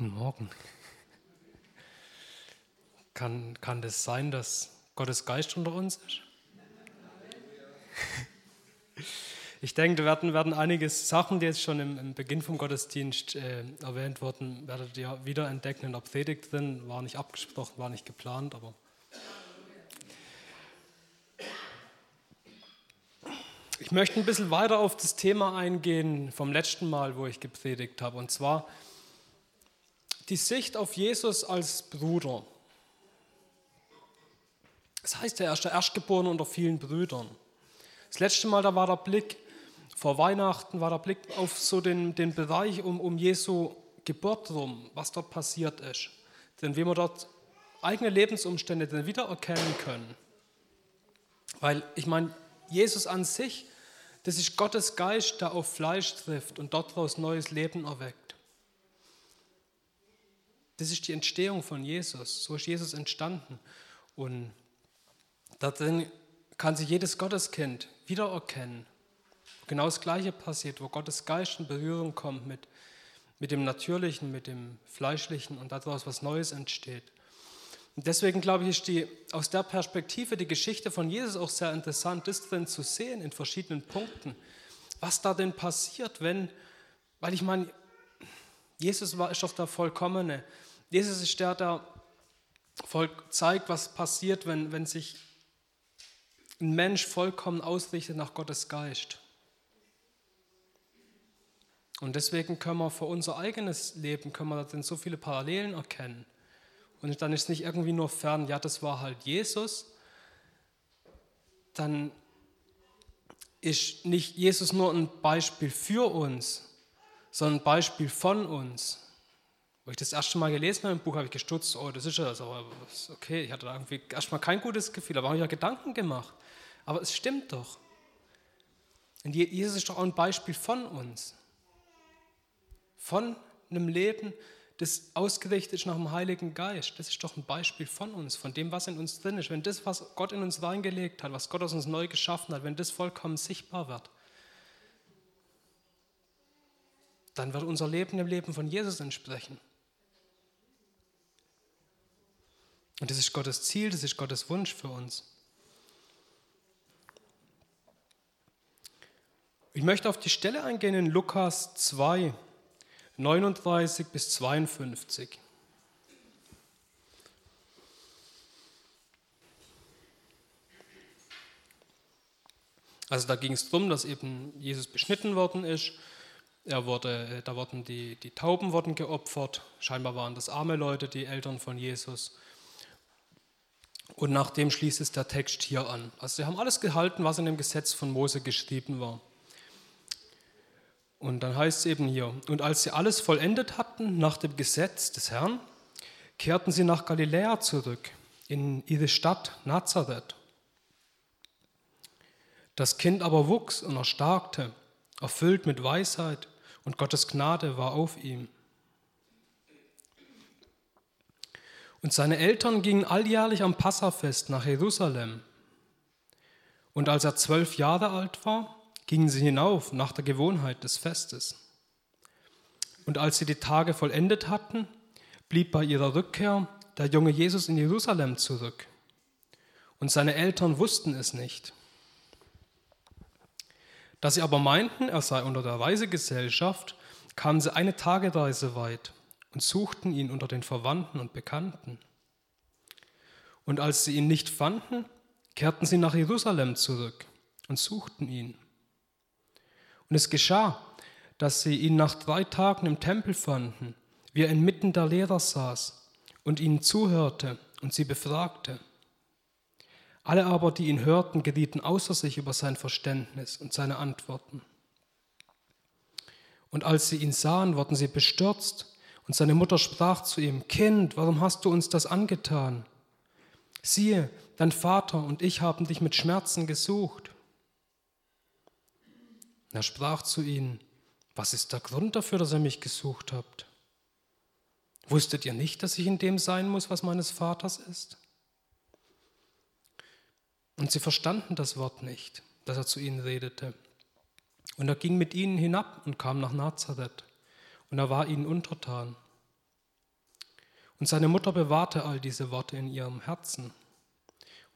Guten Morgen. Kann, kann das sein, dass Gottes Geist unter uns ist? Ich denke, da werden, werden einige Sachen, die jetzt schon im, im Beginn vom Gottesdienst äh, erwähnt wurden, werdet ihr wieder entdecken in der Predigt drin. War nicht abgesprochen, war nicht geplant, aber Ich möchte ein bisschen weiter auf das Thema eingehen vom letzten Mal, wo ich gepredigt habe, und zwar die Sicht auf Jesus als Bruder. Das heißt, er ist der Erstgeborene unter vielen Brüdern. Das letzte Mal, da war der Blick, vor Weihnachten war der Blick auf so den, den Bereich um, um Jesu Geburt rum, was dort passiert ist. Denn wie wir dort eigene Lebensumstände dann wiedererkennen können. Weil ich meine, Jesus an sich das ist Gottes Geist, der auf Fleisch trifft und daraus neues Leben erweckt. Das ist die Entstehung von Jesus. So ist Jesus entstanden. Und darin kann sich jedes Gotteskind wiedererkennen. Genau das Gleiche passiert, wo Gottes Geist in Berührung kommt mit, mit dem Natürlichen, mit dem Fleischlichen und daraus was Neues entsteht. Und deswegen glaube ich, ist die, aus der Perspektive die Geschichte von Jesus auch sehr interessant, das drin zu sehen in verschiedenen Punkten. Was da denn passiert, wenn, weil ich meine, Jesus war, ist doch der Vollkommene. Jesus ist der, der zeigt, was passiert, wenn, wenn sich ein Mensch vollkommen ausrichtet nach Gottes Geist. Und deswegen können wir für unser eigenes Leben, können wir da so viele Parallelen erkennen. Und dann ist es nicht irgendwie nur fern, ja, das war halt Jesus. Dann ist nicht Jesus nur ein Beispiel für uns, sondern ein Beispiel von uns. Wo ich das erste Mal gelesen habe im Buch, habe ich gestutzt, oh, das ist ja das, aber okay, ich hatte da irgendwie erstmal kein gutes Gefühl, aber habe ich ja Gedanken gemacht. Aber es stimmt doch. Und Jesus ist doch auch ein Beispiel von uns. Von einem Leben, das ausgerichtet ist nach dem Heiligen Geist. Das ist doch ein Beispiel von uns, von dem, was in uns drin ist. Wenn das, was Gott in uns reingelegt hat, was Gott aus uns neu geschaffen hat, wenn das vollkommen sichtbar wird, dann wird unser Leben dem Leben von Jesus entsprechen. Und das ist Gottes Ziel, das ist Gottes Wunsch für uns. Ich möchte auf die Stelle eingehen in Lukas 2, 39 bis 52. Also da ging es darum, dass eben Jesus beschnitten worden ist. Er wurde, da wurden die, die Tauben wurden geopfert. Scheinbar waren das arme Leute, die Eltern von Jesus. Und nachdem schließt es der Text hier an. Also sie haben alles gehalten, was in dem Gesetz von Mose geschrieben war. Und dann heißt es eben hier, und als sie alles vollendet hatten nach dem Gesetz des Herrn, kehrten sie nach Galiläa zurück, in ihre Stadt Nazareth. Das Kind aber wuchs und erstarkte, erfüllt mit Weisheit, und Gottes Gnade war auf ihm. Und seine Eltern gingen alljährlich am Passafest nach Jerusalem. Und als er zwölf Jahre alt war, gingen sie hinauf nach der Gewohnheit des Festes. Und als sie die Tage vollendet hatten, blieb bei ihrer Rückkehr der junge Jesus in Jerusalem zurück. Und seine Eltern wussten es nicht. Da sie aber meinten, er sei unter der Reisegesellschaft, kamen sie eine Tagereise weit und suchten ihn unter den Verwandten und Bekannten. Und als sie ihn nicht fanden, kehrten sie nach Jerusalem zurück und suchten ihn. Und es geschah, dass sie ihn nach drei Tagen im Tempel fanden, wie er inmitten der Lehrer saß und ihnen zuhörte und sie befragte. Alle aber, die ihn hörten, gerieten außer sich über sein Verständnis und seine Antworten. Und als sie ihn sahen, wurden sie bestürzt, und seine Mutter sprach zu ihm, Kind, warum hast du uns das angetan? Siehe, dein Vater und ich haben dich mit Schmerzen gesucht. Er sprach zu ihnen, was ist der Grund dafür, dass ihr mich gesucht habt? Wusstet ihr nicht, dass ich in dem sein muss, was meines Vaters ist? Und sie verstanden das Wort nicht, dass er zu ihnen redete. Und er ging mit ihnen hinab und kam nach Nazareth, und er war ihnen untertan. Und seine Mutter bewahrte all diese Worte in ihrem Herzen.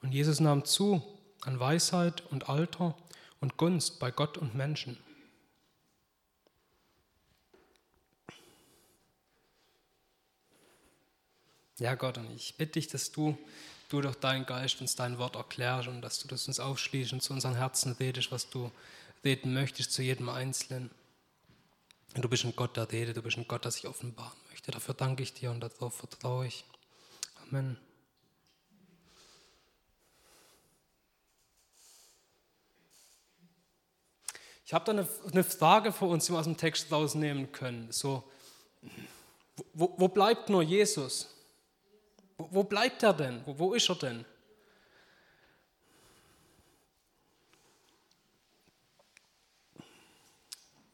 Und Jesus nahm zu an Weisheit und Alter und Gunst bei Gott und Menschen. Ja, Gott, und ich bitte dich, dass du, du durch deinen Geist uns dein Wort erklärst und dass du das uns aufschließt und zu unseren Herzen redest, was du reden möchtest zu jedem Einzelnen. Du bist ein Gott der Rede, du bist ein Gott, der sich offenbaren möchte. Dafür danke ich dir und darauf vertraue ich. Amen. Ich habe da eine, eine, Frage für uns, die wir aus dem Text rausnehmen können. So, wo, wo bleibt nur Jesus? Wo, wo bleibt er denn? Wo, wo ist er denn?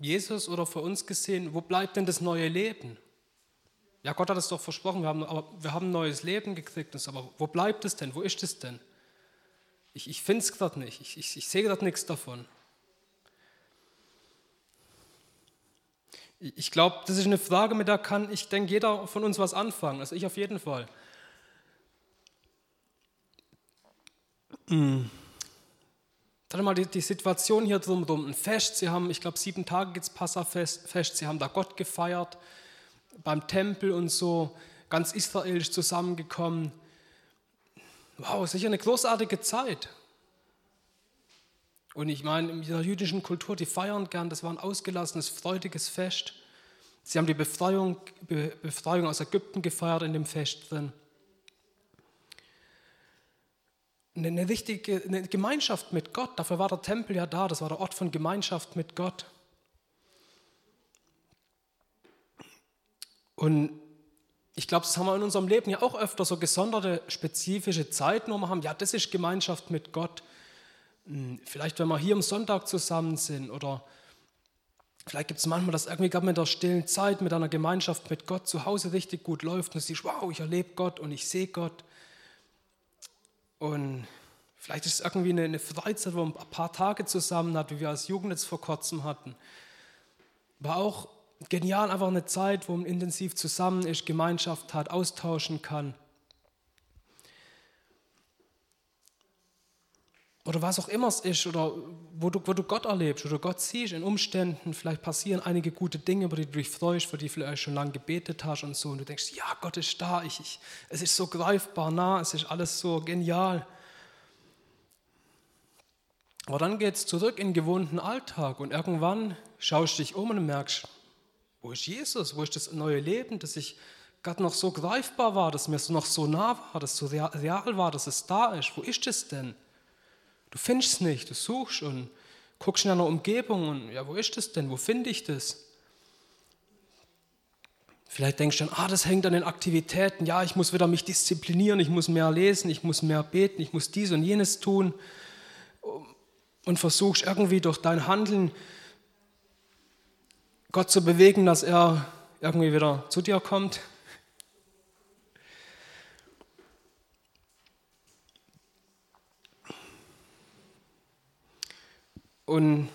Jesus oder für uns gesehen, wo bleibt denn das neue Leben? Ja, Gott hat es doch versprochen, wir haben, aber wir haben ein neues Leben gekriegt, aber wo bleibt es denn? Wo ist es denn? Ich, ich finde es gerade nicht, ich, ich, ich sehe gerade nichts davon. Ich glaube, das ist eine Frage, mit der kann, ich denke, jeder von uns was anfangen, also ich auf jeden Fall. Hm. Dann mal die, die, Situation hier drumherum, ein Fest, sie haben, ich glaube, sieben Tage gibt es Passafest, Fest, sie haben da Gott gefeiert, beim Tempel und so, ganz Israel ist zusammengekommen. Wow, sicher eine großartige Zeit. Und ich meine, in der jüdischen Kultur, die feiern gern, das war ein ausgelassenes, freudiges Fest. Sie haben die Befreiung, Befreiung aus Ägypten gefeiert in dem Fest drin. Eine richtige eine Gemeinschaft mit Gott, dafür war der Tempel ja da, das war der Ort von Gemeinschaft mit Gott. Und ich glaube, das haben wir in unserem Leben ja auch öfter so gesonderte, spezifische Zeiten, wo wir haben, ja, das ist Gemeinschaft mit Gott. Hm, vielleicht, wenn wir hier am Sonntag zusammen sind oder vielleicht gibt es manchmal, dass irgendwie gerade mit der stillen Zeit, mit einer Gemeinschaft mit Gott zu Hause richtig gut läuft und du siehst, wow, ich erlebe Gott und ich sehe Gott. Und vielleicht ist es irgendwie eine, eine Freizeit, wo man ein paar Tage zusammen hat, wie wir als Jugend jetzt vor kurzem hatten. War auch genial, einfach eine Zeit, wo man intensiv zusammen ist, Gemeinschaft hat, austauschen kann. Oder was auch immer es ist, oder wo du, wo du Gott erlebst oder Gott siehst in Umständen, vielleicht passieren einige gute Dinge, über die du dich freust, für die du vielleicht schon lange gebetet hast und so, und du denkst, ja, Gott ist da, ich, ich, es ist so greifbar nah, es ist alles so genial. Aber dann geht es zurück in den gewohnten Alltag und irgendwann schaust du dich um und merkst, wo ist Jesus? Wo ist das neue Leben, das ich gerade noch so greifbar war, das mir noch so nah war, das so real war, dass es da ist? Wo ist es denn? Du findest es nicht, du suchst und guckst in deiner Umgebung und ja, wo ist es denn? Wo finde ich das? Vielleicht denkst du dann, ah, das hängt an den Aktivitäten. Ja, ich muss wieder mich disziplinieren, ich muss mehr lesen, ich muss mehr beten, ich muss dies und jenes tun. Und versuchst irgendwie durch dein Handeln Gott zu bewegen, dass er irgendwie wieder zu dir kommt. Und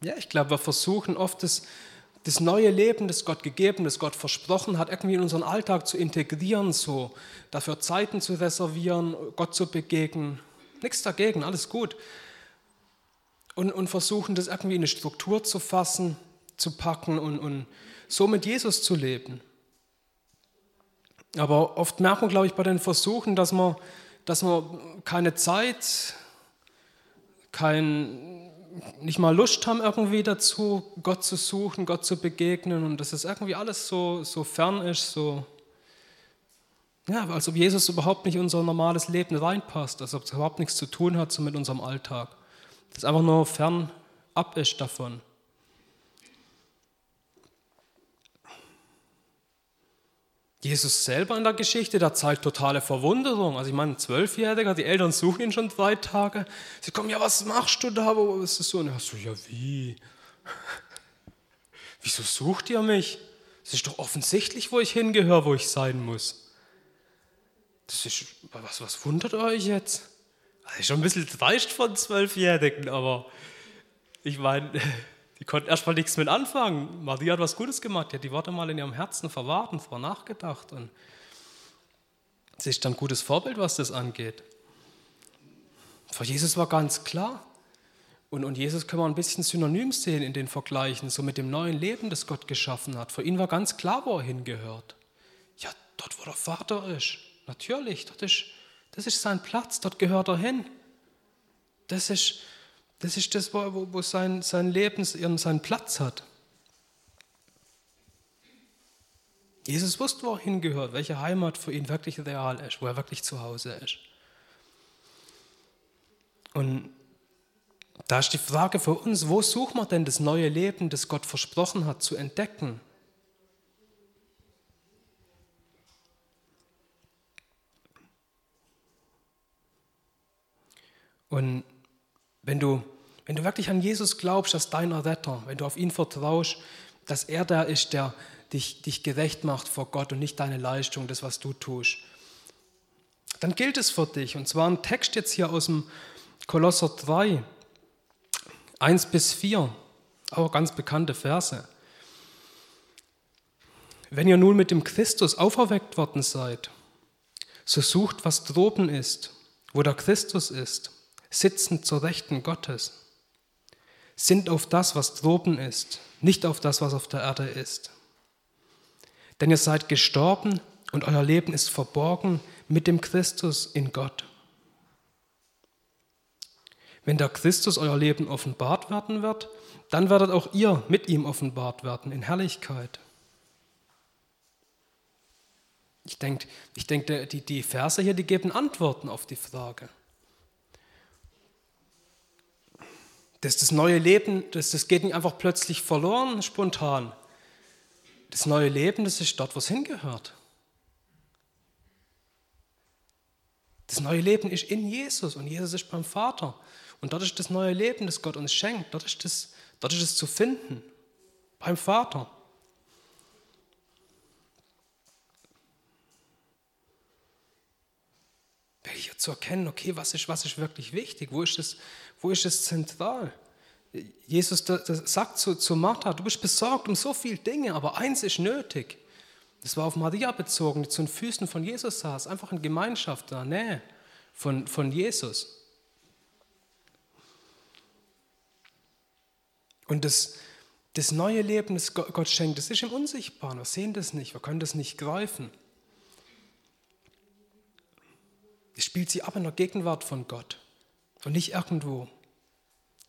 ja, ich glaube, wir versuchen oft das, das neue Leben, das Gott gegeben, das Gott versprochen hat, irgendwie in unseren Alltag zu integrieren, so dafür Zeiten zu reservieren, Gott zu begegnen. Nichts dagegen, alles gut. Und, und versuchen das irgendwie in eine Struktur zu fassen zu packen und, und so mit Jesus zu leben. Aber oft merkt man, glaube ich, bei den Versuchen, dass man, dass man keine Zeit, kein, nicht mal Lust haben irgendwie dazu, Gott zu suchen, Gott zu begegnen und dass es irgendwie alles so, so fern ist, so, ja, als ob Jesus überhaupt nicht in unser normales Leben reinpasst, als ob es überhaupt nichts zu tun hat so mit unserem Alltag. Das einfach nur fern ab ist davon. Jesus selber in der Geschichte, der zeigt totale Verwunderung. Also ich meine, ein Zwölfjähriger, die Eltern suchen ihn schon drei Tage. Sie kommen, ja, was machst du da? Wo ist das so? Und er so, ja, wie? Wieso sucht ihr mich? Es ist doch offensichtlich, wo ich hingehöre, wo ich sein muss. Das ist, was, was wundert euch jetzt? Ist schon ein bisschen dreist von Zwölfjährigen, aber ich meine, Die konnten erstmal nichts mit anfangen. Maria hat was Gutes gemacht. Die hat die Worte mal in ihrem Herzen verwahrt und vorher nachgedacht. Und sie ist ein gutes Vorbild, was das angeht. Für Jesus war ganz klar. Und, und Jesus können wir ein bisschen synonym sehen in den Vergleichen, so mit dem neuen Leben, das Gott geschaffen hat. Für ihn war ganz klar, wo er hingehört. Ja, dort, wo der Vater ist. Natürlich, dort ist, das ist sein Platz, dort gehört er hin. Das ist das, ist das wo, wo sein, sein Leben seinen Platz hat. Jesus wusste, wo er hingehört, welche Heimat für ihn wirklich real ist, wo er wirklich zu Hause ist. Und da ist die Frage für uns, wo suchen wir denn das neue Leben, das Gott versprochen hat, zu entdecken? Und wenn du, wenn du wirklich an Jesus glaubst als deiner Retter, wenn du auf ihn vertraust, dass er der ist, der dich, dich gerecht macht vor Gott und nicht deine Leistung, das, was du tust, dann gilt es für dich. Und zwar ein Text jetzt hier aus dem Kolosser 3, 1 bis 4, auch ganz bekannte Verse. Wenn ihr nun mit dem Christus auferweckt worden seid, so sucht, was droben ist, wo der Christus ist sitzen zur Rechten Gottes, sind auf das, was droben ist, nicht auf das, was auf der Erde ist. Denn ihr seid gestorben und euer Leben ist verborgen mit dem Christus in Gott. Wenn der Christus euer Leben offenbart werden wird, dann werdet auch ihr mit ihm offenbart werden in Herrlichkeit. Ich denke, ich denk, die, die Verse hier, die geben Antworten auf die Frage. Das, das neue Leben, das, das geht nicht einfach plötzlich verloren, spontan. Das neue Leben, das ist dort, wo es hingehört. Das neue Leben ist in Jesus und Jesus ist beim Vater. Und dort ist das neue Leben, das Gott uns schenkt. Dort ist, das, dort es zu finden, beim Vater. Hier zu erkennen, okay, was ist, was ist wirklich wichtig? Wo ist es, wo ist es zentral? Jesus sagt zu, zu Martha, du bist besorgt um so viele Dinge, aber eins ist nötig. Das war auf Maria bezogen, die zu den Füßen von Jesus saß, einfach in Gemeinschaft, in der Nähe von, von Jesus. Und das, das neue Leben, das Gott schenkt, das ist im Unsichtbaren. Wir sehen das nicht, wir können das nicht greifen. Es spielt sie ab in der Gegenwart von Gott und nicht irgendwo.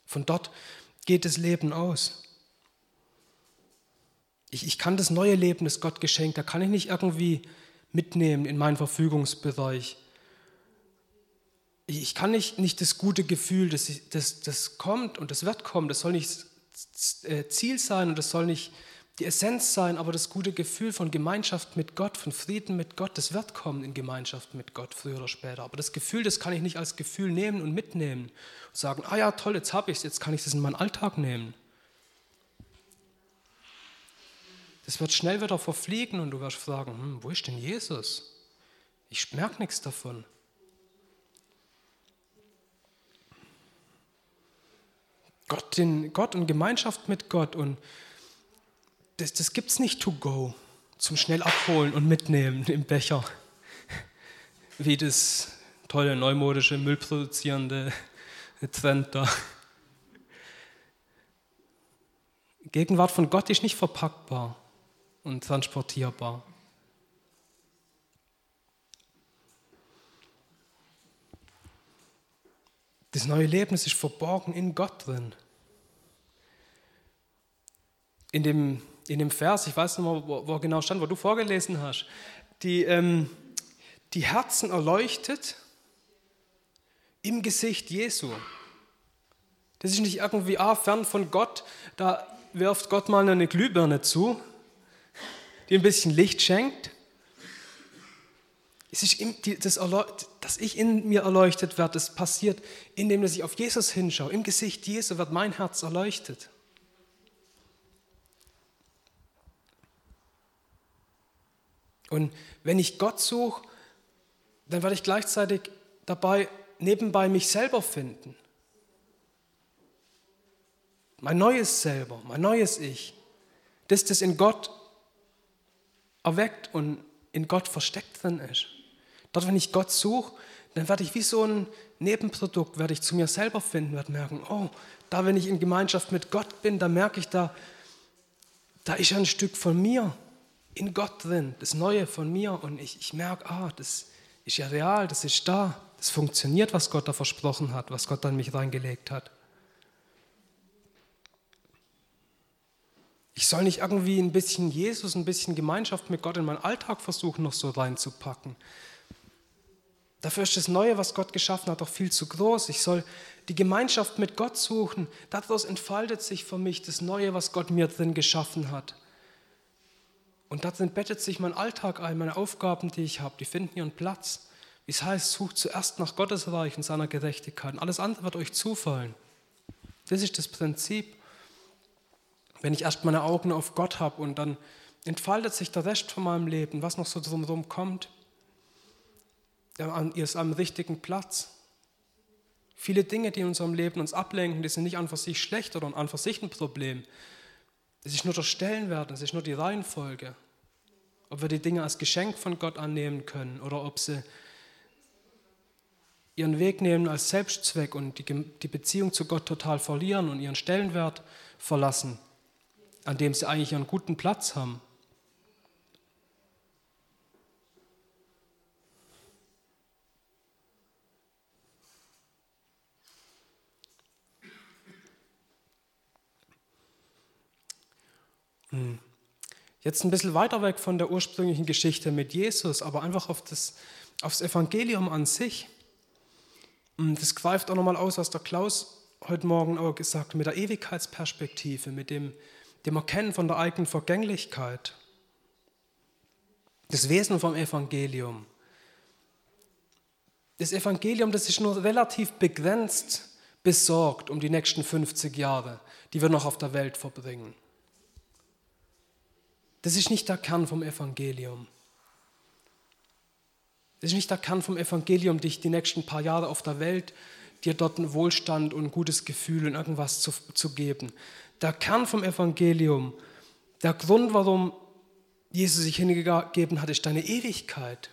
Von dort geht das Leben aus. Ich, ich kann das neue Leben, das Gott geschenkt, da kann ich nicht irgendwie mitnehmen in meinen Verfügungsbereich. Ich, ich kann nicht, nicht das gute Gefühl, das, das, das kommt und das wird kommen, das soll nicht äh, Ziel sein und das soll nicht die Essenz sein, aber das gute Gefühl von Gemeinschaft mit Gott, von Frieden mit Gott, das wird kommen in Gemeinschaft mit Gott, früher oder später. Aber das Gefühl, das kann ich nicht als Gefühl nehmen und mitnehmen und sagen, ah ja, toll, jetzt habe ich es, jetzt kann ich es in meinen Alltag nehmen. Das wird schnell wieder verfliegen und du wirst fragen, hm, wo ist denn Jesus? Ich merke nichts davon. Gott, den, Gott und Gemeinschaft mit Gott und das, das gibt es nicht to go, zum schnell abholen und mitnehmen im Becher, wie das tolle neumodische müllproduzierende Trend da. Gegenwart von Gott ist nicht verpackbar und transportierbar. Das neue Leben ist verborgen in Gott drin. In dem in dem Vers, ich weiß nicht mal, wo, wo genau stand, wo du vorgelesen hast, die, ähm, die Herzen erleuchtet im Gesicht Jesu. Das ist nicht irgendwie ah, fern von Gott, da wirft Gott mal eine Glühbirne zu, die ein bisschen Licht schenkt. Es ist das, dass ich in mir erleuchtet werde, das passiert, indem ich auf Jesus hinschaue. Im Gesicht Jesu wird mein Herz erleuchtet. Und wenn ich Gott suche, dann werde ich gleichzeitig dabei nebenbei mich selber finden. mein neues Selber, mein neues Ich, dass das in Gott erweckt und in Gott versteckt drin ist. Dort, wenn ich Gott suche, dann werde ich wie so ein Nebenprodukt, werde ich zu mir selber finden, werde merken, oh, da, wenn ich in Gemeinschaft mit Gott bin, da merke ich, da, da ist ein Stück von mir in Gott drin, das Neue von mir. Und ich, ich merke, ah, das ist ja real, das ist da, das funktioniert, was Gott da versprochen hat, was Gott an mich reingelegt hat. Ich soll nicht irgendwie ein bisschen Jesus, ein bisschen Gemeinschaft mit Gott in meinen Alltag versuchen, noch so reinzupacken. Dafür ist das Neue, was Gott geschaffen hat, doch viel zu groß. Ich soll die Gemeinschaft mit Gott suchen. Daraus entfaltet sich für mich das Neue, was Gott mir drin geschaffen hat. Und darin bettet sich mein Alltag ein, meine Aufgaben, die ich habe, die finden ihren Platz. Wie es heißt, sucht zuerst nach Gottes Reich und seiner Gerechtigkeit. Und alles andere wird euch zufallen. Das ist das Prinzip. Wenn ich erst meine Augen auf Gott habe und dann entfaltet sich der Rest von meinem Leben, was noch so drumherum kommt, ihr ist am richtigen Platz. Viele Dinge, die in unserem Leben uns ablenken, die sind nicht an für sich schlecht oder an für sich ein Problem. Es ist nur der Stellenwert, es ist nur die Reihenfolge. Ob wir die Dinge als Geschenk von Gott annehmen können oder ob sie ihren Weg nehmen als Selbstzweck und die, Beziehung zu Gott total verlieren und ihren Stellenwert verlassen, an dem sie eigentlich einen guten Platz haben. Jetzt ein bisschen weiter weg von der ursprünglichen Geschichte mit Jesus, aber einfach auf das, aufs Evangelium an sich. Hm, das greift auch nochmal aus, was der Klaus heute Morgen auch gesagt hat, mit der Ewigkeitsperspektive, mit dem, dem Erkennen von der eigenen Vergänglichkeit. Das Wesen vom Evangelium. Das Evangelium, das ist nur relativ begrenzt besorgt um die nächsten 50 Jahre, die wir noch auf der Welt verbringen. Das ist nicht der Kern vom Evangelium. Das ist nicht der Kern vom Evangelium, dich die nächsten paar Jahre auf der Welt, dir dort einen Wohlstand und ein gutes Gefühl und irgendwas zu, zu geben. Der Kern vom Evangelium, der Grund, warum Jesus sich hingegeben hat, ist deine Ewigkeit.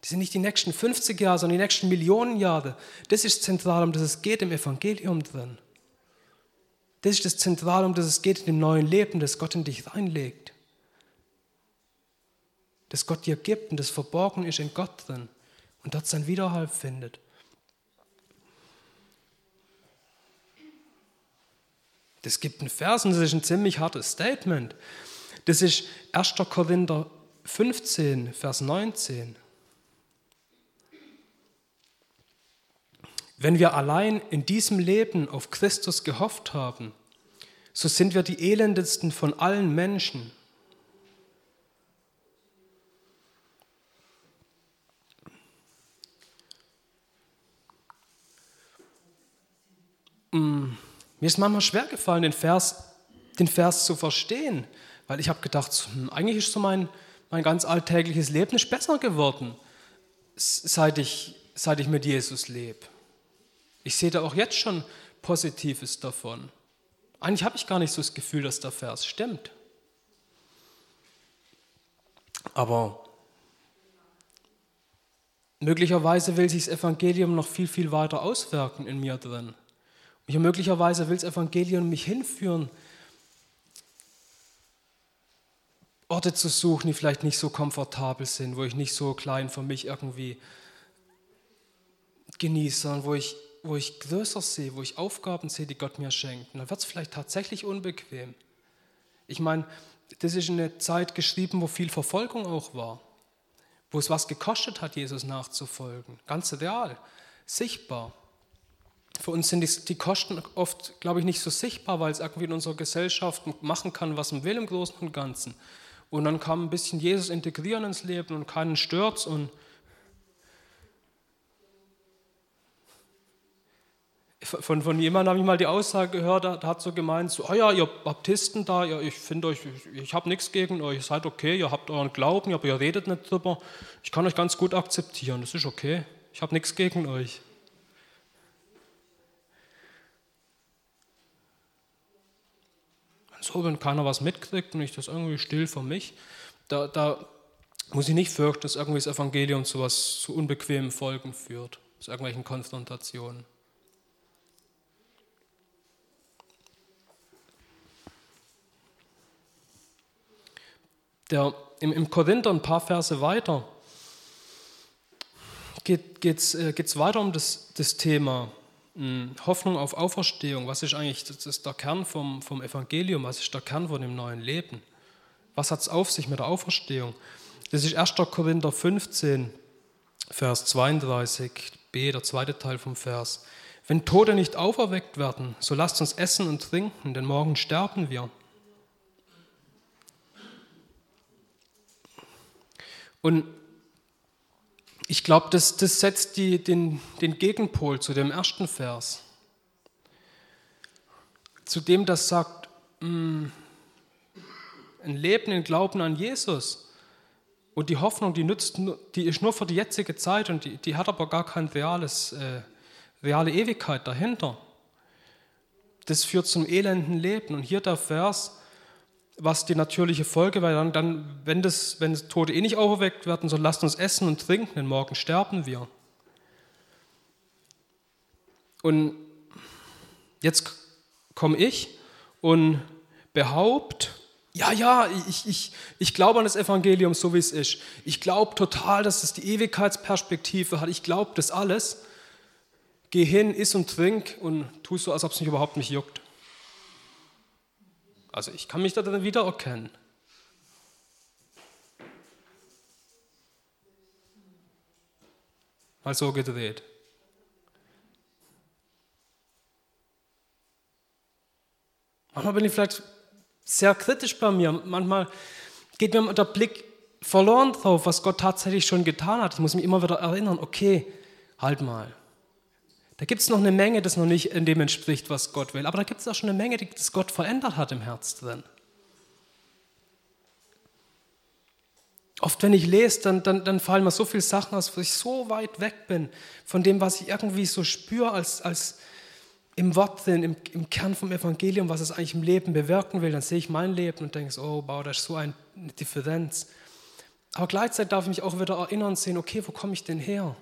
Das sind nicht die nächsten 50 Jahre, sondern die nächsten Millionen Jahre. Das ist zentral, um das es geht im Evangelium drin. Das ist das Zentrale, um das es geht in dem neuen Leben, das Gott in dich reinlegt. Das Gott dir gibt und das verborgen ist in Gott drin und dort sein Widerhall findet. Das gibt einen Vers und das ist ein ziemlich hartes Statement. Das ist 1. Korinther 15, Vers 19. Wenn wir allein in diesem Leben auf Christus gehofft haben, so sind wir die elendesten von allen Menschen. Mm, mir ist manchmal schwer gefallen, den Vers, den Vers zu verstehen, weil ich habe gedacht, hm, eigentlich ist so mein, mein ganz alltägliches Leben nicht besser geworden, seit ich, seit ich mit Jesus lebe. Ich sehe da auch jetzt schon Positives davon. Eigentlich habe ich gar nicht so das Gefühl, dass der Vers stimmt. Aber möglicherweise will sich das Evangelium noch viel, viel weiter auswirken in mir drin. Und möglicherweise will das Evangelium mich hinführen, Orte zu suchen, die vielleicht nicht so komfortabel sind, wo ich nicht so klein für mich irgendwie genieße, sondern wo ich wo ich größer sehe, wo ich Aufgaben sehe, die Gott mir schenkt, dann wird es vielleicht tatsächlich unbequem. Ich meine, das ist eine Zeit geschrieben, wo viel Verfolgung auch war, wo es was gekostet hat, Jesus nachzufolgen. Ganz real, sichtbar. Für uns sind die, Kosten oft, glaube ich, nicht so sichtbar, weil es irgendwie in unserer Gesellschaft machen kann, was man will im Großen und Ganzen. Und dann kann ein bisschen Jesus integrieren ins Leben und keinen stört und von, von jemandem habe ich mal die Aussage gehört, der hat so gemeint, so, oh ja, ihr Baptisten da, ja, ich finde euch, ich, ich habe nichts gegen euch, ihr seid okay, ihr habt euren Glauben, aber ihr redet nicht drüber. Ich kann euch ganz gut akzeptieren, das ist okay. Ich habe nichts gegen euch. so, wenn keiner was mitkriegt und ich das irgendwie still für mich, da, da muss ich nicht fürchten, dass irgendwie das Evangelium zu was zu unbequemen Folgen führt, zu irgendwelchen Konfrontationen. Der, im, Im Korinther ein paar Verse weiter geht es äh, weiter um das, das Thema hm, Hoffnung auf Auferstehung. Was ist eigentlich das ist der Kern vom, vom Evangelium? Was ist der Kern von dem neuen Leben? Was hat es auf sich mit der Auferstehung? Das ist 1. Korinther 15, Vers 32b, der zweite Teil vom Vers. Wenn Tote nicht auferweckt werden, so lasst uns essen und trinken, denn morgen sterben wir. Und ich glaube, das, das setzt die, den, den Gegenpol zu dem ersten Vers. Zu dem, das sagt, mh, mm, ein Leben im Glauben an Jesus und die Hoffnung, die, nützt, die ist nur für die jetzige Zeit und die, die hat aber gar keine reales, äh, reale Ewigkeit dahinter. Das führt zum elenden Leben. Und hier der Vers, was die natürliche Folge wäre, dann, dann wenn, das, wenn das Tote eh nicht auferweckt werden, so lasst uns essen und trinken, denn morgen sterben wir. Und jetzt komme ich und behaupte, ja, ja, ich, ich, ich glaube an das Evangelium so, wie es ist. Ich glaube total, dass es die Ewigkeitsperspektive hat. Ich glaube das alles. Geh hin, iss und trink und tu so, als ob es mich überhaupt nicht juckt. Also ich kann mich da dann wiedererkennen. Mal so gedreht. Manchmal bin ich vielleicht sehr kritisch bei mir. Manchmal geht mir der Blick verloren drauf, was Gott tatsächlich schon getan hat. Ich muss mich immer wieder erinnern, okay, halt mal. Da gibt es noch eine Menge, das noch nicht in dem entspricht, was Gott will. Aber da gibt es auch schon eine Menge, das Gott verändert hat im Herz drin. Oft, wenn ich lese, dann, dann, dann fallen mir so viele Sachen aus, wo ich so weit weg bin von dem, was ich irgendwie so spüre als, als im Wort drin, im, im Kern vom Evangelium, was es eigentlich im Leben bewirken will. Dann sehe ich mein Leben und denke, oh, wow, da ist so eine Differenz. Aber gleichzeitig darf ich mich auch wieder erinnern und sehen, okay, wo komme ich denn her?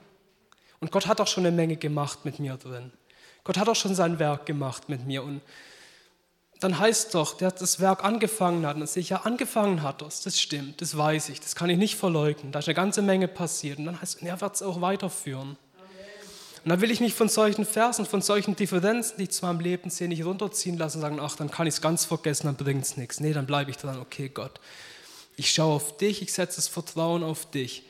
Und Gott hat auch schon eine Menge gemacht mit mir drin. Gott hat auch schon sein Werk gemacht mit mir. Und dann heißt doch, der das Werk angefangen hat. Und dass ich ja angefangen hat das, das stimmt, das weiß ich, das kann ich nicht verleugnen. Da ist eine ganze Menge passiert. Und dann heißt es, er wird es auch weiterführen. Und dann will ich mich von solchen Versen, von solchen Differenzen, die ich zu meinem Leben sehe, nicht runterziehen lassen und sagen, ach, dann kann ich es ganz vergessen, dann bringt es nichts. Nee, dann bleibe ich dran, okay, Gott, ich schaue auf dich, ich setze das Vertrauen auf dich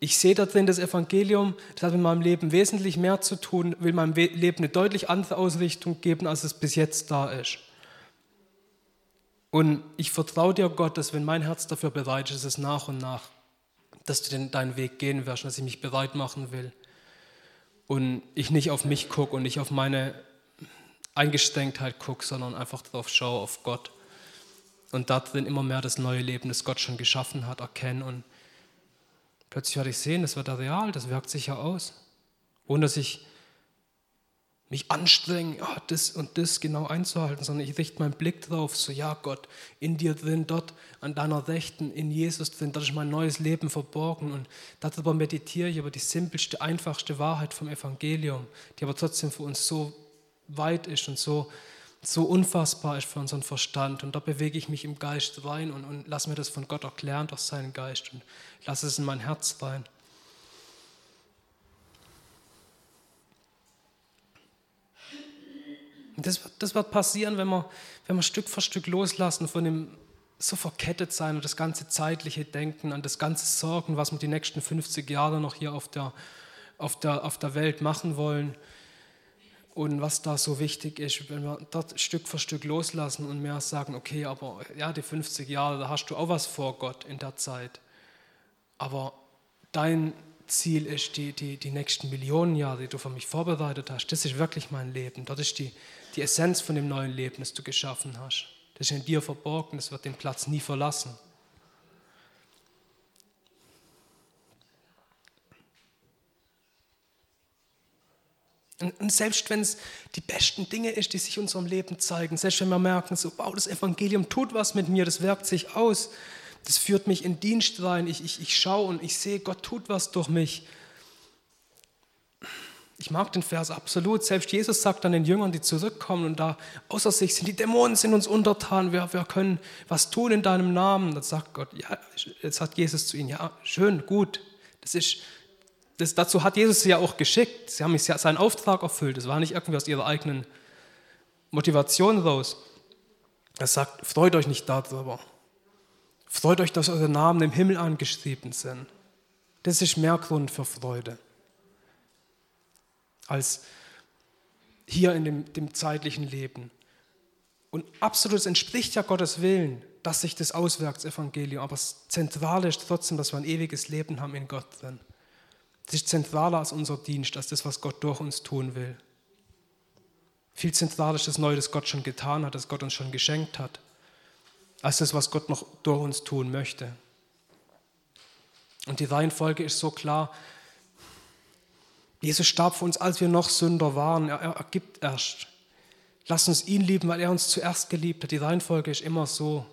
ich sehe da drin das Evangelium, das hat mit meinem Leben wesentlich mehr zu tun, will meinem Leben eine deutlich andere Ausrichtung geben, als es bis jetzt da ist. Und ich vertraue dir, Gott, dass wenn mein Herz dafür bereit ist, ist es nach und nach, dass du deinen Weg gehen wirst, dass ich mich bereit machen will. Und ich nicht auf mich gucke und nicht auf meine Eingeschränktheit gucke, sondern einfach darauf schaue, auf Gott. Und darin immer mehr das neue Leben, das Gott schon geschaffen hat, erkennen und Plötzlich werde ich sehen, das wird da real, das wirkt sich ja aus. Ohne dass ich mich anstrenge, ja, das und das genau einzuhalten, sondern ich richte meinen Blick drauf, so ja Gott, in dir drin, dort an deiner Rechten, in Jesus drin, dort ist mein neues Leben verborgen und darüber meditiere ich über die simpelste, einfachste Wahrheit vom Evangelium, die aber trotzdem für uns so weit ist und so so unfassbar ist für unseren Verstand. Und da bewege ich mich im Geist rein und, und lasse mir das von Gott erklären durch seinen Geist und lasse es in mein Herz rein. Das, das wird passieren, wenn wir, wenn wir Stück für Stück loslassen von dem so verkettet sein und das ganze zeitliche Denken, an das ganze Sorgen, was wir die nächsten 50 Jahre noch hier auf der, auf der, auf der Welt machen wollen und was da so wichtig ist, wenn wir dort Stück für Stück loslassen und mehr sagen, okay, aber ja, die 50 Jahre, da hast du auch was vor Gott in der Zeit. Aber dein Ziel ist die, die, die nächsten Millionen Jahre, die du für mich vorbereitet hast. Das ist wirklich mein Leben. Das ist die, die Essenz von dem neuen Leben, das du geschaffen hast. Das ist in dir verborgen, das wird den Platz nie verlassen. Und selbst wenn es die besten Dinge ist, die sich in unserem Leben zeigen, selbst wenn wir merken, so, wow, das Evangelium tut was mit mir, das wirkt sich aus, das führt mich in Dienst rein, ich, ich, ich schaue und ich sehe, Gott tut was durch mich. Ich mag den Vers absolut. Selbst Jesus sagt dann den Jüngern, die zurückkommen und da außer sich sind, die Dämonen sind uns untertan, wir, wir können was tun in deinem Namen. Dann sagt Gott, ja, jetzt sagt Jesus zu ihnen, ja, schön, gut. Das ist, das, dazu hat Jesus sie ja auch geschickt. Sie haben seinen Auftrag erfüllt. Das war nicht irgendwie aus ihrer eigenen Motivation raus. Er sagt, freut euch nicht darüber. Freut euch, dass eure Namen im Himmel angeschrieben sind. Das ist mehr Grund für Freude als hier in dem, dem zeitlichen Leben. Und absolut, es entspricht ja Gottes Willen, dass sich das auswirkt, das Evangelium. Aber das Zentrale ist trotzdem, dass wir ein ewiges Leben haben in Gott drin. Das ist zentraler als unser Dienst, als das, was Gott durch uns tun will. Viel zentraler ist das Neue, das Gott schon getan hat, das Gott uns schon geschenkt hat, als das, was Gott noch durch uns tun möchte. Und die Reihenfolge ist so klar, Jesus starb für uns, als wir noch Sünder waren. Er, er gibt erst. Lass uns ihn lieben, weil er uns zuerst geliebt hat. Die Reihenfolge ist immer so.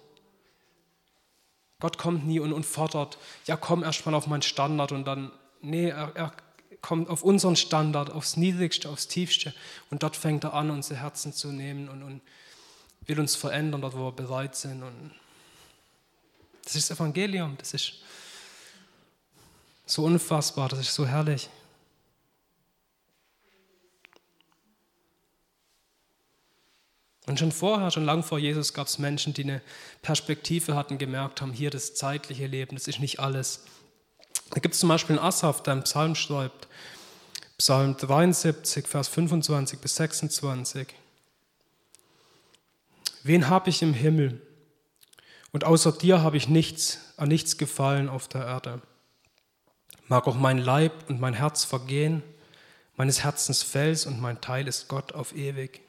Gott kommt nie und, und fordert, ja komm erst mal auf meinen Standard und dann, nee, er, er kommt auf unseren Standard, aufs Niedrigste, aufs Tiefste und dort fängt er an, unsere Herzen zu nehmen und, und will uns verändern, dort wo wir bereit sind. Und das ist das Evangelium, das ist so unfassbar, das ist so herrlich. Und schon vorher, schon lang vor Jesus, gab es Menschen, die eine Perspektive hatten, gemerkt haben, hier das zeitliche Leben, das ist nicht alles. Da gibt es zum Beispiel einen Asaf, der einen Psalm schreibt, Psalm 73, Vers 25 bis 26. Wen habe ich im Himmel? Und außer dir habe ich nichts, an nichts gefallen auf der Erde. Mag auch mein Leib und mein Herz vergehen, meines Herzens Fels und mein Teil ist Gott auf ewig.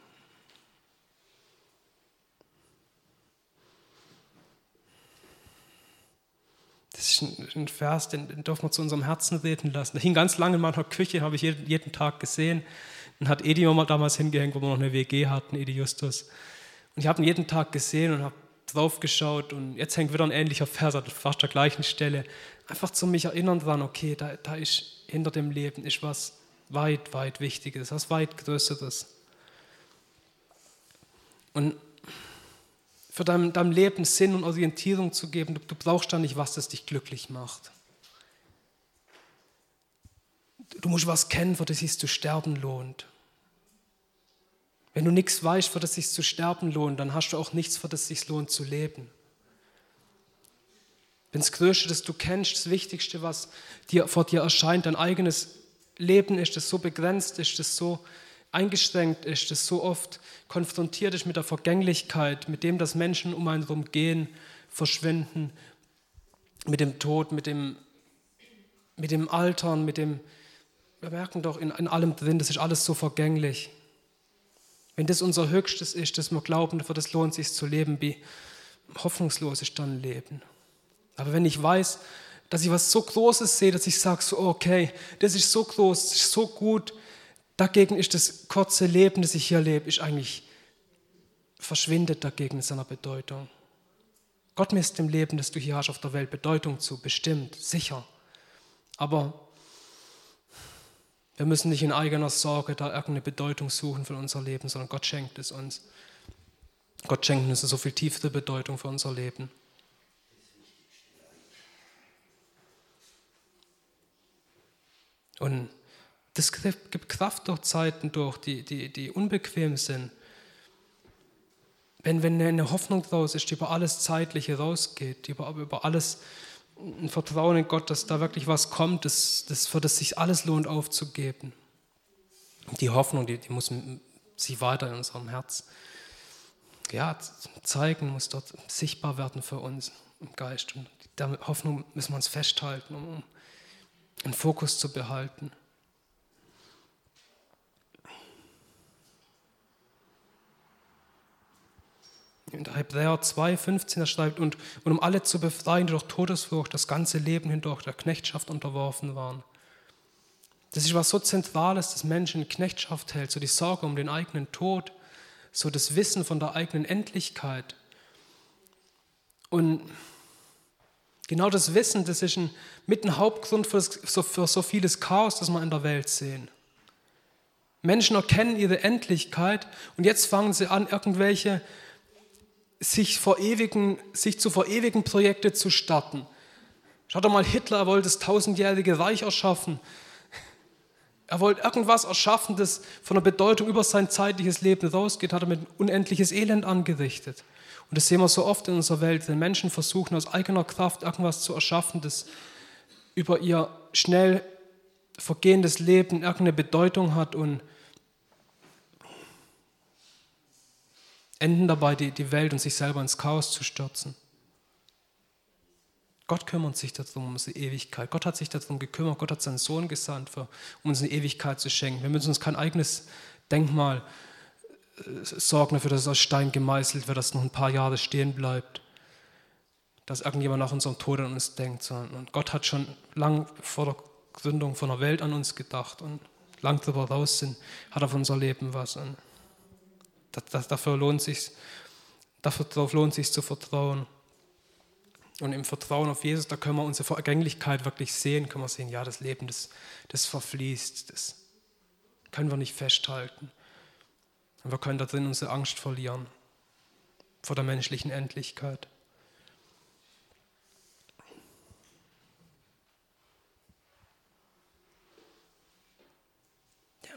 Das ist ein, Vers, den, dürfen wir zu unserem Herzen reden lassen. Der hing ganz lange in meiner Küche, habe ich jeden, jeden Tag gesehen. Und hat Edi mal damals hingehängt, wo wir noch eine WG hatten, Edi Justus. Und ich habe ihn jeden Tag gesehen und habe drauf geschaut und jetzt hängt wieder ein ähnlicher Vers an fast der gleichen Stelle. Einfach zu mich erinnern dran, okay, da, da ist hinter dem Leben ist was weit, weit Wichtiges, was weit Größeres. Und für dein, deinem Leben Sinn und Orientierung zu geben. Du, du brauchst da nicht was, das dich glücklich macht. Du musst was kennen, für das sich zu sterben lohnt. Wenn du nichts weißt, für das sich zu sterben lohnt, dann hast du auch nichts, für das sich lohnt zu leben. Wenn das Größte, das du kennst, das Wichtigste, was dir, vor dir erscheint, dein eigenes Leben ist, das so begrenzt ist, das so eingeschränkt ist, das so oft konfrontiert ist mit der Vergänglichkeit, mit dem, dass Menschen um einen herum gehen, verschwinden, mit dem Tod, mit dem, mit dem Altern, mit dem, wir merken doch in, in allem drin, das ist alles so vergänglich. Wenn das unser Höchstes ist, dass wir glauben, für das lohnt sich zu leben, wie hoffnungslos ist dann Leben. Aber wenn ich weiß, dass ich was so Großes sehe, dass ich sage, so, okay, das ist so groß, das ist so gut, Dagegen ist das kurze Leben, das ich hier lebe, ist eigentlich verschwindet dagegen in seiner Bedeutung. Gott misst dem Leben, das du hier hast auf der Welt, Bedeutung zu, bestimmt, sicher. Aber wir müssen nicht in eigener Sorge da irgendeine Bedeutung suchen für unser Leben, sondern Gott schenkt es uns. Gott schenkt uns so viel tiefere Bedeutung für unser Leben. Und das gibt Kraft durch Zeiten durch, die, die, die unbequem sind. Wenn, wenn eine Hoffnung draus ist, die über alles Zeitliche rausgeht, die über, über alles ein Vertrauen in Gott, dass da wirklich was kommt, das, das, für das sich alles lohnt aufzugeben. Die Hoffnung, die, die muss sich weiter in unserem Herz ja, zeigen, muss dort sichtbar werden für uns im Geist. Und der Hoffnung müssen wir uns festhalten, um einen Fokus zu behalten. In Hebräer 2, 15 er schreibt, und, und um alle zu befreien, die durch Todesfurcht das ganze Leben hindurch der Knechtschaft unterworfen waren. Das ist was so Zentrales, das Menschen in Knechtschaft hält, so die Sorge um den eigenen Tod, so das Wissen von der eigenen Endlichkeit. Und genau das Wissen, das ist ein, mit ein Hauptgrund für so, für so vieles Chaos, das wir in der Welt sehen. Menschen erkennen ihre Endlichkeit und jetzt fangen sie an, irgendwelche sich, verewigen, sich zu verewigen Projekte zu starten. Schaut doch mal, Hitler wollte das tausendjährige Reich erschaffen. Er wollte irgendwas erschaffen, das von der Bedeutung über sein zeitliches Leben rausgeht, hat er mit unendliches Elend angerichtet. Und das sehen wir so oft in unserer Welt, wenn Menschen versuchen, aus eigener Kraft irgendwas zu erschaffen, das über ihr schnell vergehendes Leben irgendeine Bedeutung hat und enden dabei, die, die Welt und sich selber ins Chaos zu stürzen. Gott kümmert sich darum, um unsere Ewigkeit. Gott hat sich darum gekümmert. Gott hat seinen Sohn gesandt, für, um uns eine Ewigkeit zu schenken. Wir müssen uns kein eigenes Denkmal äh, sorgen dafür, dass es aus Stein gemeißelt wird, dass es noch ein paar Jahre stehen bleibt. Dass irgendjemand nach unserem Tod an uns denkt. Und Gott hat schon lang vor der Gründung von der Welt an uns gedacht und lang darüber raus sind, hat für unser Leben was. Und dafür lohnt sich, darauf lohnt sich zu vertrauen. Und im Vertrauen auf Jesus, da können wir unsere Vergänglichkeit wirklich sehen, können wir sehen, ja, das Leben, das, das verfließt, das können wir nicht festhalten. Und wir können da drin unsere Angst verlieren vor der menschlichen Endlichkeit.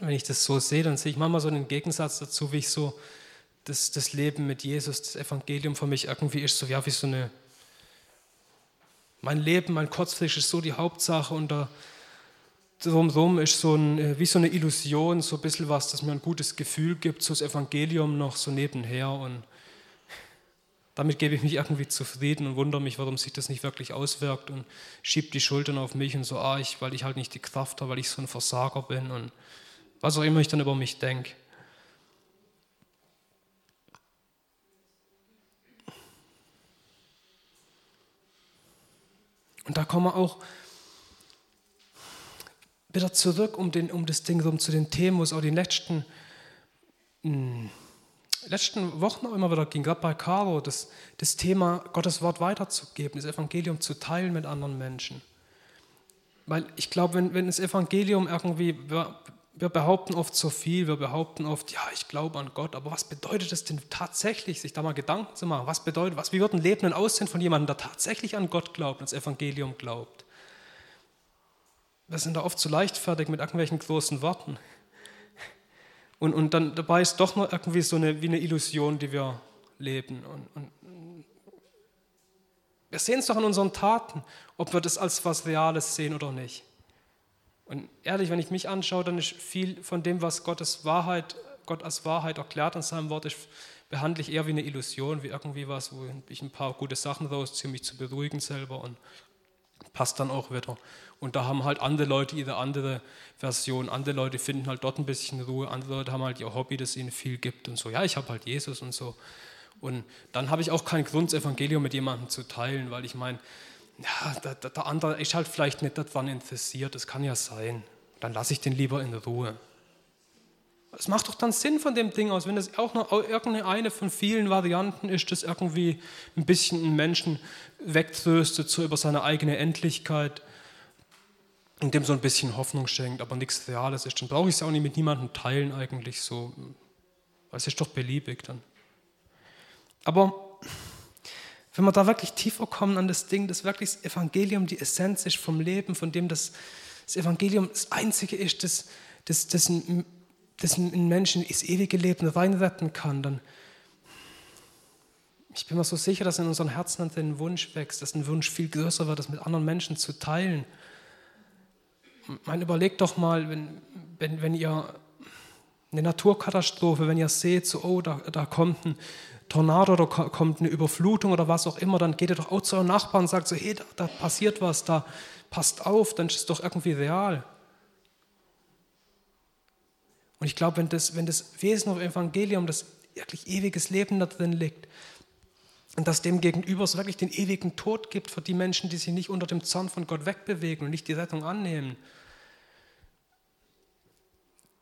Wenn ich das so sehe, dann sehe ich manchmal so einen Gegensatz dazu, wie ich so das, das Leben mit Jesus, das Evangelium für mich irgendwie ist, so ja, wie so eine mein Leben, mein Kurzfleisch ist so die Hauptsache und da drumherum ist so ein, äh, wie so eine Illusion, so ein bisschen was, das mir ein gutes Gefühl gibt, so das Evangelium noch so nebenher und damit gebe ich mich irgendwie zufrieden und wundere mich, warum sich das nicht wirklich auswirkt und schiebe die Schultern auf mich und so, ah, ich, weil ich halt nicht die Kraft habe, weil ich so ein Versager bin und was auch immer ich dann über mich denke. Und da kommen wir auch wieder zurück um, den, um das Ding rum zu den Themen, wo es auch die letzten, mh, hm, letzten Wochen auch immer wieder ging, gerade bei Caro, das, das Thema Gottes Wort weiterzugeben, das Evangelium zu teilen mit anderen Menschen. Weil ich glaube, wenn, wenn das Evangelium irgendwie wir behaupten oft so viel, wir behaupten oft, ja, ich glaube an Gott, aber was bedeutet es denn tatsächlich, sich da mal Gedanken zu machen? Was bedeutet, was, wie wird ein Leben denn aussehen von jemandem, der tatsächlich an Gott glaubt, ans Evangelium glaubt? Wir sind da oft zu leichtfertig mit irgendwelchen großen Worten. Und, und dann dabei ist doch noch irgendwie so eine, wie eine Illusion, die wir leben. Und, und wir sehen es doch an unseren Taten, ob wir das als was Reales sehen oder nicht. Und ehrlich, wenn ich mich anschaue, dann ist viel von dem, was Gottes Wahrheit, Gott als Wahrheit erklärt in seinem Wort, ist, behandle ich eher wie eine Illusion, wie irgendwie was, wo ich ein paar gute Sachen rausziehe, mich zu beruhigen selber und passt dann auch wieder. Und da haben halt andere Leute ihre andere Version. Andere Leute finden halt dort ein bisschen Ruhe. Andere Leute haben halt ihr Hobby, das ihnen viel gibt und so. Ja, ich habe halt Jesus und so. Und dann habe ich auch keinen Grund, das Evangelium mit jemandem zu teilen, weil ich meine, ja, der, der andere ist halt vielleicht nicht daran interessiert, das kann ja sein. Dann lasse ich den lieber in Ruhe. Es macht doch dann Sinn von dem Ding aus, wenn das auch noch irgendeine von vielen Varianten ist, das irgendwie ein bisschen einen Menschen wegtröstet, so über seine eigene Endlichkeit und dem so ein bisschen Hoffnung schenkt, aber nichts Reales ist. Dann brauche ich es auch nicht mit niemandem teilen eigentlich so. Es ist doch beliebig dann. Aber wenn wir da wirklich tiefer kommen an das Ding, dass wirklich das Evangelium die Essenz ist vom Leben, von dem das, das Evangelium das Einzige ist, das, das, das, das einen Menschen ins ewige Leben reinretten kann, dann ich bin mir so sicher, dass in unseren Herzen ein Wunsch wächst, dass ein Wunsch viel größer wird, das mit anderen Menschen zu teilen. Man überlegt doch mal, wenn, wenn, wenn ihr eine Naturkatastrophe, wenn ihr seht, so, oh, da, da kommt ein Tornado oder kommt eine Überflutung oder was auch immer, dann geht ihr doch auch zu eurem Nachbarn und sagt so, hey, da, da passiert was, da passt auf, dann ist es doch irgendwie real. Und ich glaube, wenn das, wenn das Wesen auf Evangelium, das wirklich ewiges Leben da drin liegt, und dass dem gegenüber es wirklich den ewigen Tod gibt für die Menschen, die sich nicht unter dem Zorn von Gott wegbewegen und nicht die Rettung annehmen,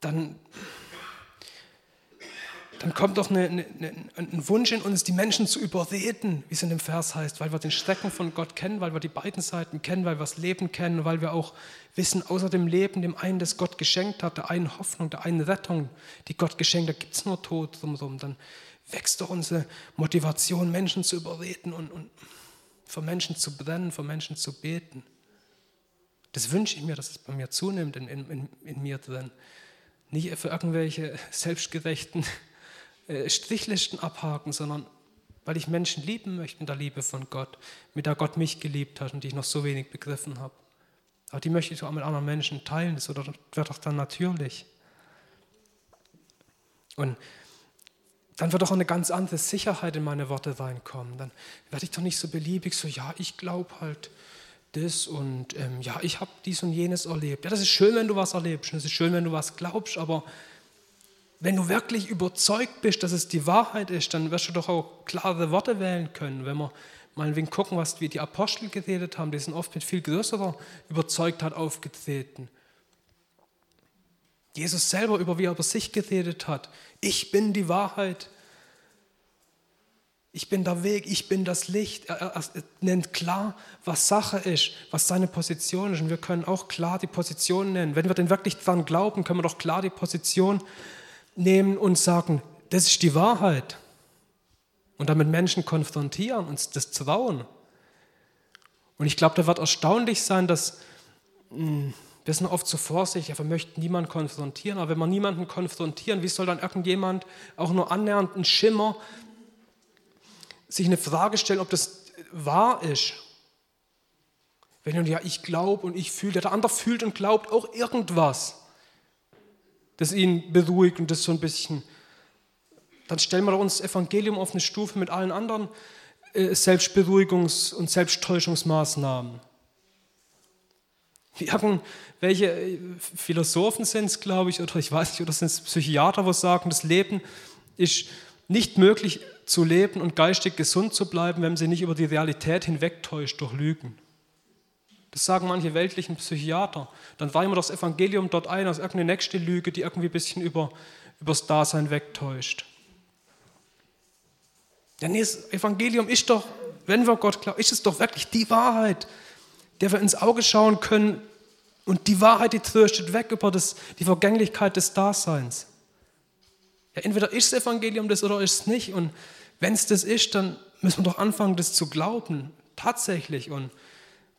dann, dann kommt doch eine, eine, ein Wunsch in uns, die Menschen zu überreden, wie es in dem Vers heißt, weil wir den Schrecken von Gott kennen, weil wir die beiden Seiten kennen, weil wir das Leben kennen, weil wir auch wissen, außer dem Leben, dem einen, das Gott geschenkt hat, der einen Hoffnung, der einen Rettung, die Gott geschenkt hat, gibt es nur Tod drumherum. Dann wächst doch unsere Motivation, Menschen zu überreden und, und für Menschen zu brennen, für Menschen zu beten. Das wünsche ich mir, dass es bei mir zunimmt in, in, in mir drin. Nicht für irgendwelche selbstgerechten Strichlisten abhaken, sondern weil ich Menschen lieben möchte mit der Liebe von Gott, mit der Gott mich geliebt hat und die ich noch so wenig begriffen habe. Aber die möchte ich auch mit anderen Menschen teilen, das wird doch dann natürlich. Und dann wird auch eine ganz andere Sicherheit in meine Worte reinkommen. Dann werde ich doch nicht so beliebig so, ja, ich glaube halt das und ähm, ja, ich habe dies und jenes erlebt. Ja, das ist schön, wenn du was erlebst, das ist schön, wenn du was glaubst, aber wenn du wirklich überzeugt bist, dass es die Wahrheit ist, dann wirst du doch auch klare Worte wählen können. Wenn wir mal ein gucken, was wie die Apostel geredet haben, die sind oft mit viel größerer Überzeugtheit aufgetreten. Jesus selber, über wie er über sich geredet hat. Ich bin die Wahrheit. Ich bin der Weg, ich bin das Licht. Er, er, er, nennt klar, was Sache ist, was seine Position ist. Und wir können auch klar die Position nennen. Wenn wir denn wirklich daran glauben, können wir doch klar die Position nehmen und sagen, das ist die Wahrheit. Und damit Menschen konfrontieren, uns das trauen. Und ich glaube, da wird erstaunlich sein, dass mh, hm, wir sind oft so vorsichtig, wir möchten niemanden konfrontieren, aber wenn wir niemanden konfrontieren, wie soll dann irgendjemand auch nur annähernd einen Schimmer sich eine Frage stellen, ob das wahr ist? Wenn du ja, ich glaube und ich fühle, der andere fühlt und glaubt auch irgendwas, das ihn beruhigt und das so ein bisschen, dann stellen wir uns das Evangelium auf eine Stufe mit allen anderen äh, Selbstberuhigungs- und Selbsttäuschungsmaßnahmen. Irgendwelche äh, Philosophen sind es, glaube ich, oder ich weiß nicht, oder sind es Psychiater, die sagen, das Leben ist nicht möglich zu leben und geistig gesund zu bleiben, wenn sie nicht über die Realität hinwegtäuscht durch Lügen. Das sagen manche weltlichen Psychiater. Dann weihen wir das Evangelium dort ein als irgendeine nächste Lüge, die irgendwie ein bisschen über, das Dasein wegtäuscht. Ja, nee, das Evangelium ist doch, wenn wir Gott glauben, ist es doch wirklich die Wahrheit der wir ins Auge schauen können und die Wahrheit, die tröstet weg über das, die Vergänglichkeit des Daseins. Ja, entweder ist das Evangelium das oder ist es nicht. Und wenn es das ist, dann müssen wir doch anfangen, das zu glauben, tatsächlich. Und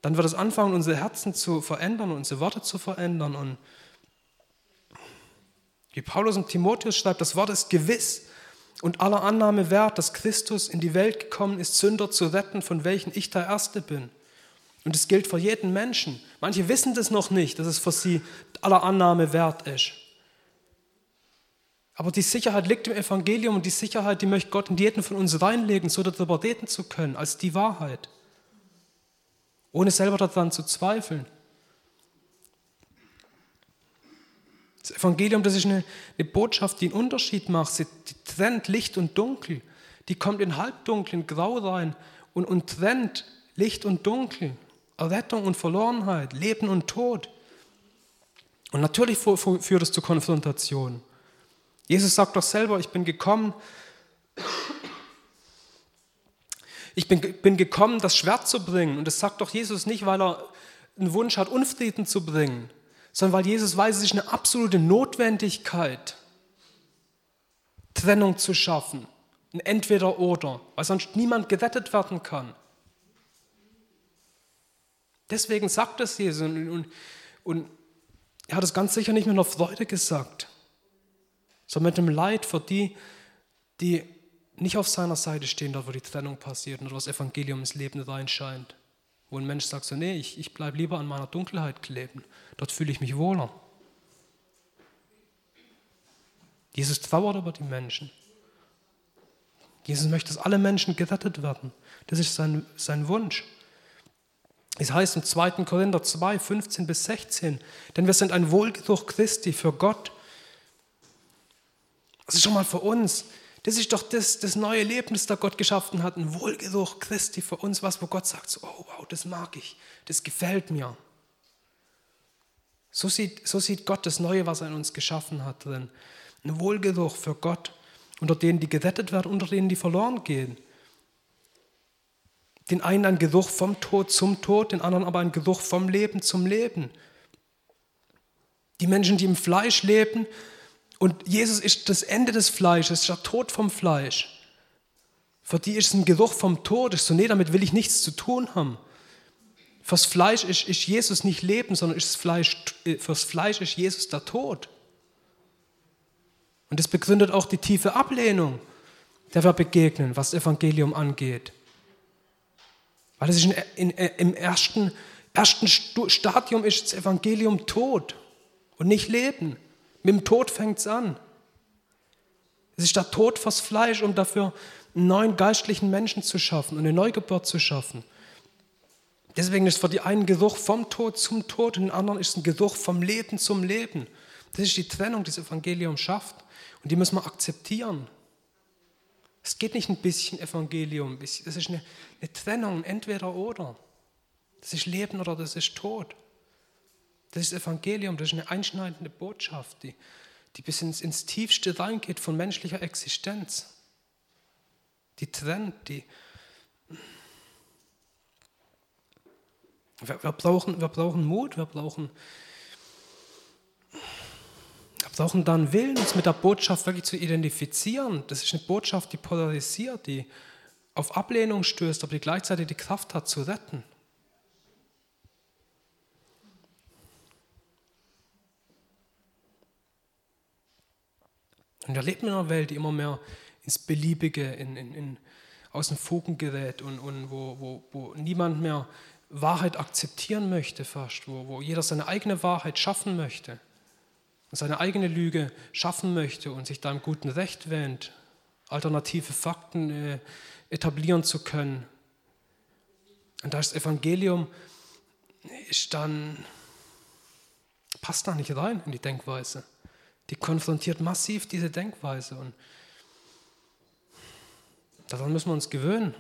dann wird es anfangen, unsere Herzen zu verändern, unsere Worte zu verändern. Und wie Paulus und Timotheus schreibt, das Wort ist gewiss und aller Annahme wert, dass Christus in die Welt gekommen ist, Sünder zu retten, von welchen ich der Erste bin. Und es gilt für jeden Menschen. Manche wissen das noch nicht, dass es für sie aller Annahme wert ist. Aber die Sicherheit liegt im Evangelium und die Sicherheit, die möchte Gott in jeden von uns reinlegen, so darüber reden zu können, als die Wahrheit. Ohne selber daran zu zweifeln. Das Evangelium, das ist eine, eine Botschaft, die einen Unterschied macht. Sie trennt Licht und Dunkel. Die kommt in Halbdunkel, in Grau rein und, und trennt Licht und Dunkel. Errettung und Verlorenheit, Leben und Tod. Und natürlich führt es zu Konfrontation. Jesus sagt doch selber, ich bin gekommen, ich bin, bin gekommen, das Schwert zu bringen. Und das sagt doch Jesus nicht, weil er einen Wunsch hat, Unfrieden zu bringen, sondern weil Jesus weiß, es ist eine absolute Notwendigkeit, Trennung zu schaffen. Ein Entweder-Oder, weil sonst niemand gerettet werden kann. Deswegen sagt das Jesus und, und, und er hat es ganz sicher nicht mit einer Freude gesagt, sondern mit einem Leid für die, die nicht auf seiner Seite stehen, dort wo die Trennung passiert und wo das Evangelium ins Leben reinscheint. Wo ein Mensch sagt so, nee, ich, ich bleibe lieber an meiner Dunkelheit kleben, dort fühle ich mich wohler. Jesus trauert über die Menschen. Jesus möchte, dass alle Menschen gerettet werden. Das ist sein, sein Wunsch. Es heißt im 2. Korinther 2, 15 bis 16, denn wir sind ein Wohlgeruch Christi für Gott. Das ist schon mal für uns. Das ist doch das, das neue Leben, das da Gott geschaffen hat. Ein Wohlgeruch Christi für uns, was wo Gott sagt, so, oh wow, das mag ich, das gefällt mir. So sieht, so sieht Gott das Neue, was er in uns geschaffen hat, drin. Ein Wohlgeruch für Gott, unter denen, die gerettet werden, unter denen, die verloren gehen. Den einen ein Geruch vom Tod zum Tod, den anderen aber ein Geruch vom Leben zum Leben. Die Menschen, die im Fleisch leben, und Jesus ist das Ende des Fleisches, ist der Tod vom Fleisch. Für die ist es ein Geruch vom Tod. Ist so, nee, damit will ich nichts zu tun haben. Fürs Fleisch ist, ist Jesus nicht Leben, sondern ist Fleisch, äh, fürs Fleisch ist Jesus der Tod. Und das begründet auch die tiefe Ablehnung, der wir begegnen, was das Evangelium angeht. Weil es ist in, in, im ersten, ersten Stadium ist das Evangelium Tod und nicht Leben. Mit dem Tod fängt es an. Es ist der Tod fürs Fleisch, um dafür einen neuen geistlichen Menschen zu schaffen und eine Neugeburt zu schaffen. Deswegen ist für die einen Geruch vom Tod zum Tod und den anderen ist ein Geruch vom Leben zum Leben. Das ist die Trennung, die das Evangelium schafft. Und die müssen wir akzeptieren. Es geht nicht ein bisschen Evangelium, das ist eine, eine Trennung, entweder oder. Das ist Leben oder das ist Tod. Das ist Evangelium, das ist eine einschneidende Botschaft, die, die bis ins, ins Tiefste reingeht von menschlicher Existenz. Die trennt, die. Wir, wir, brauchen, wir brauchen Mut, wir brauchen, wir brauchen dann Willen, uns mit der Botschaft wirklich zu identifizieren. Das ist eine Botschaft, die polarisiert, die auf Ablehnung stößt, aber die gleichzeitig die Kraft hat zu retten. Und wir leben in einer Welt, die immer mehr ins Beliebige, in, in, in, aus den Fugen gerät und, und wo, wo, wo niemand mehr Wahrheit akzeptieren möchte fast, wo, wo jeder seine eigene Wahrheit schaffen möchte und seine eigene Lüge schaffen möchte und sich da im guten Recht wähnt, alternative Fakten äh, etablieren zu können. Und das Evangelium ist dann, passt da nicht rein in die Denkweise die konfrontiert massiv diese Denkweise. Und daran müssen wir uns gewöhnen.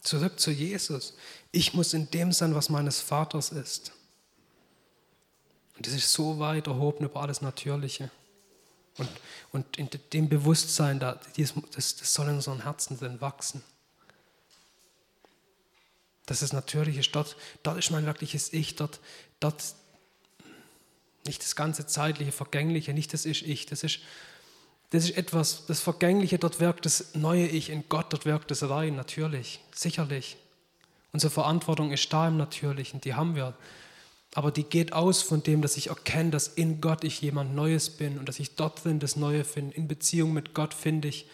Zurück zu Jesus. Ich muss in dem sein, was meines Vaters ist. Und das ist so weit erhoben über alles Natürliche. Und, und in dem Bewusstsein, das, das soll in unseren Herzen drin wachsen dass es natürlich ist. Dort, dort ist mein wirkliches Ich, dort, dort nicht das ganze zeitliche, vergängliche, nicht das ist Ich, das ist, das ist etwas, das Vergängliche, dort wirkt das neue Ich in Gott, dort wirkt es rein, natürlich, sicherlich. Unsere Verantwortung ist da im Natürlichen, die haben wir. Aber die geht aus von dem, dass ich erkenne, dass in Gott ich jemand Neues bin und dass ich dort drin das Neue finde. In Beziehung mit Gott finde ich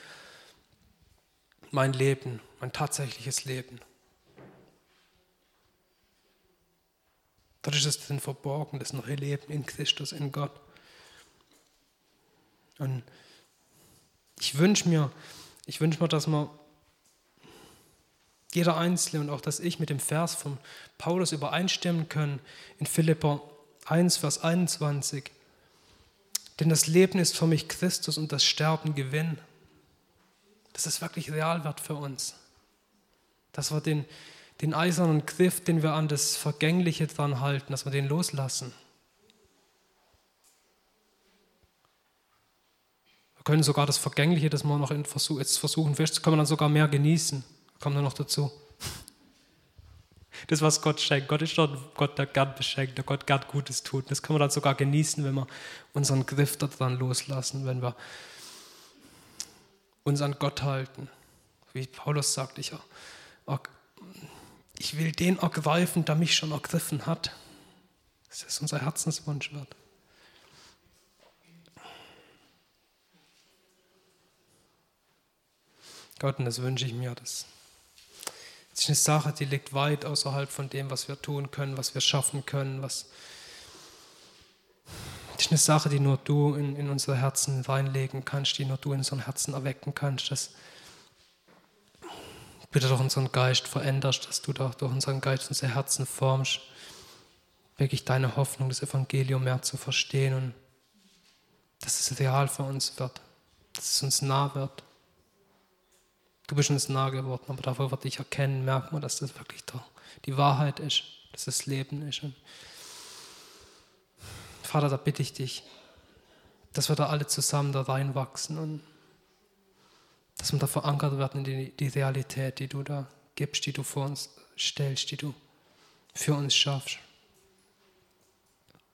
mein Leben, mein tatsächliches Leben. Dort ist es dann verborgen, das neue Leben in Christus, in Gott. Und ich wünsche mir, ich wünsche mir, dass man jeder Einzelne und auch dass ich mit dem Vers von Paulus übereinstimmen können in Philippa 1, Vers 21. Denn das Leben ist für mich Christus und das Sterben Gewinn. Dass es wirklich real wird für uns. Dass wir den, den eisernen Griff, den wir an das Vergängliche dran halten, dass wir den loslassen. Wir können sogar das Vergängliche, das wir noch in Versuch, jetzt versuchen können wir dann sogar mehr genießen. Kommt dann noch dazu. Das, was Gott schenkt. Gott ist ein Gott, der gern beschenkt, der Gott gern Gutes tut. Das können wir dann sogar genießen, wenn wir unseren Griff daran loslassen, wenn wir uns an Gott halten. Wie Paulus sagt, ich ich will den ergreifen, der mich schon ergriffen hat. Das ist unser Herzenswunsch wird. Gott, und das wünsche ich mir. Das ist eine Sache, die liegt weit außerhalb von dem, was wir tun können, was wir schaffen können. Was das ist eine Sache, die nur du in, in unsere Herzen reinlegen kannst, die nur du in unseren Herzen erwecken kannst. Das bitte durch unseren Geist veränderst, dass du doch durch unseren Geist unser Herzen formst, wirklich deine Hoffnung, das Evangelium mehr zu verstehen und dass es real für uns wird, dass es uns nah wird. Du bist uns nah geworden, aber dafür wird dich erkennen, merkt man, dass das wirklich die Wahrheit ist, dass das Leben ist. Und Vater, da bitte ich dich, dass wir da alle zusammen da reinwachsen und dass wir da verankert werden in die, die Realität, die du da gibst, die du vor uns stellst, die du für uns schaffst.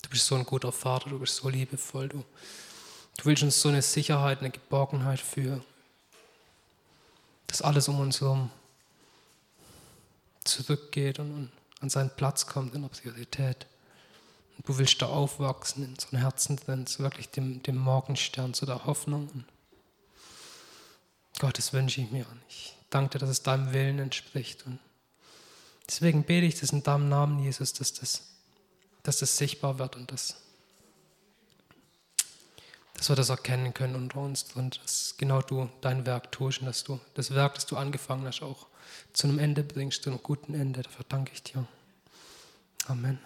Du bist so ein guter Vater, du bist so liebevoll, du, du willst uns so eine Sicherheit, eine Geborgenheit für, dass alles um uns herum zurückgeht und, und an seinen Platz kommt in der Priorität. Du willst da aufwachsen in unseren Herzen drin, zu wirklich dem, dem Morgenstern, zu der Hoffnung. Und Gott, das wünsche ich mir. Und ich danke dir, dass es deinem Willen entspricht. Und deswegen bete ich das in deinem Namen, Jesus, dass das, dass das sichtbar wird und dass, dass wir das erkennen können unter uns und dass genau du dein Werk tust und dass du das Werk, das du angefangen hast, auch zu einem Ende bringst, zu einem guten Ende. Dafür danke ich dir. Amen.